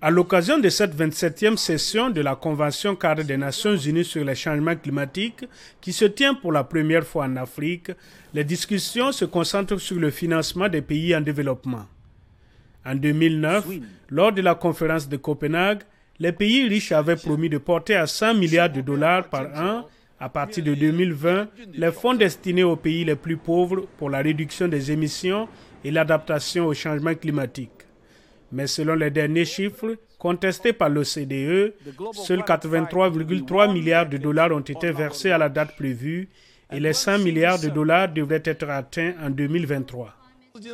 À l'occasion de cette 27e session de la Convention cadre des Nations Unies sur les changements climatiques, qui se tient pour la première fois en Afrique, les discussions se concentrent sur le financement des pays en développement. En 2009, lors de la conférence de Copenhague, les pays riches avaient promis de porter à 100 milliards de dollars par an à partir de 2020 les fonds destinés aux pays les plus pauvres pour la réduction des émissions et l'adaptation au changement climatique. Mais selon les derniers chiffres contestés par l'OCDE, seuls 83,3 milliards de dollars ont été versés à la date prévue et les 100 milliards de dollars devraient être atteints en 2023.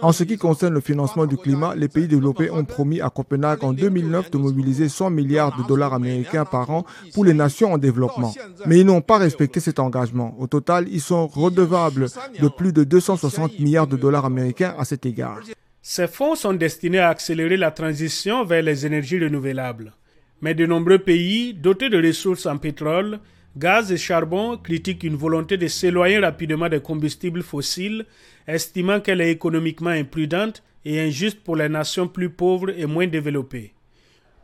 En ce qui concerne le financement du climat, les pays développés ont promis à Copenhague en 2009 de mobiliser 100 milliards de dollars américains par an pour les nations en développement. Mais ils n'ont pas respecté cet engagement. Au total, ils sont redevables de plus de 260 milliards de dollars américains à cet égard. Ces fonds sont destinés à accélérer la transition vers les énergies renouvelables. Mais de nombreux pays dotés de ressources en pétrole, gaz et charbon critiquent une volonté de s'éloigner rapidement des combustibles fossiles, estimant qu'elle est économiquement imprudente et injuste pour les nations plus pauvres et moins développées.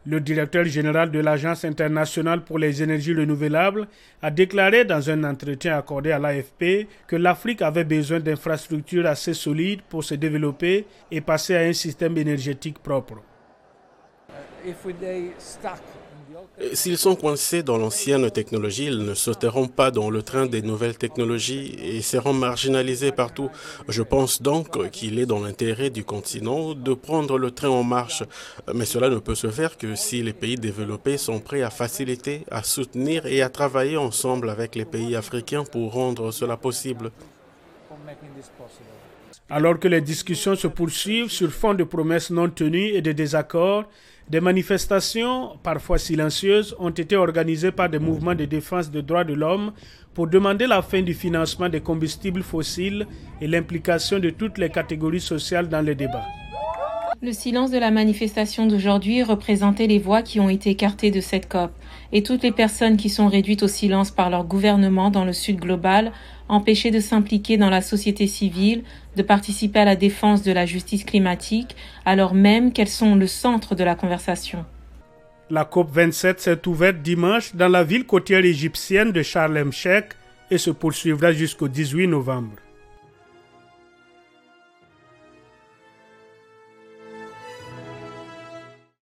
Le directeur général de l'Agence internationale pour les énergies renouvelables a déclaré dans un entretien accordé à l'AFP que l'Afrique avait besoin d'infrastructures assez solides pour se développer et passer à un système énergétique propre. S'ils sont coincés dans l'ancienne technologie, ils ne sauteront pas dans le train des nouvelles technologies et seront marginalisés partout. Je pense donc qu'il est dans l'intérêt du continent de prendre le train en marche. Mais cela ne peut se faire que si les pays développés sont prêts à faciliter, à soutenir et à travailler ensemble avec les pays africains pour rendre cela possible. Alors que les discussions se poursuivent sur fond de promesses non tenues et de désaccords, des manifestations, parfois silencieuses, ont été organisées par des mouvements de défense des droits de l'homme pour demander la fin du financement des combustibles fossiles et l'implication de toutes les catégories sociales dans les débats. Le silence de la manifestation d'aujourd'hui représentait les voix qui ont été écartées de cette COP et toutes les personnes qui sont réduites au silence par leur gouvernement dans le Sud global, empêchées de s'impliquer dans la société civile, de participer à la défense de la justice climatique, alors même qu'elles sont le centre de la conversation. La COP27 s'est ouverte dimanche dans la ville côtière égyptienne de Sharm el-Sheikh et se poursuivra jusqu'au 18 novembre.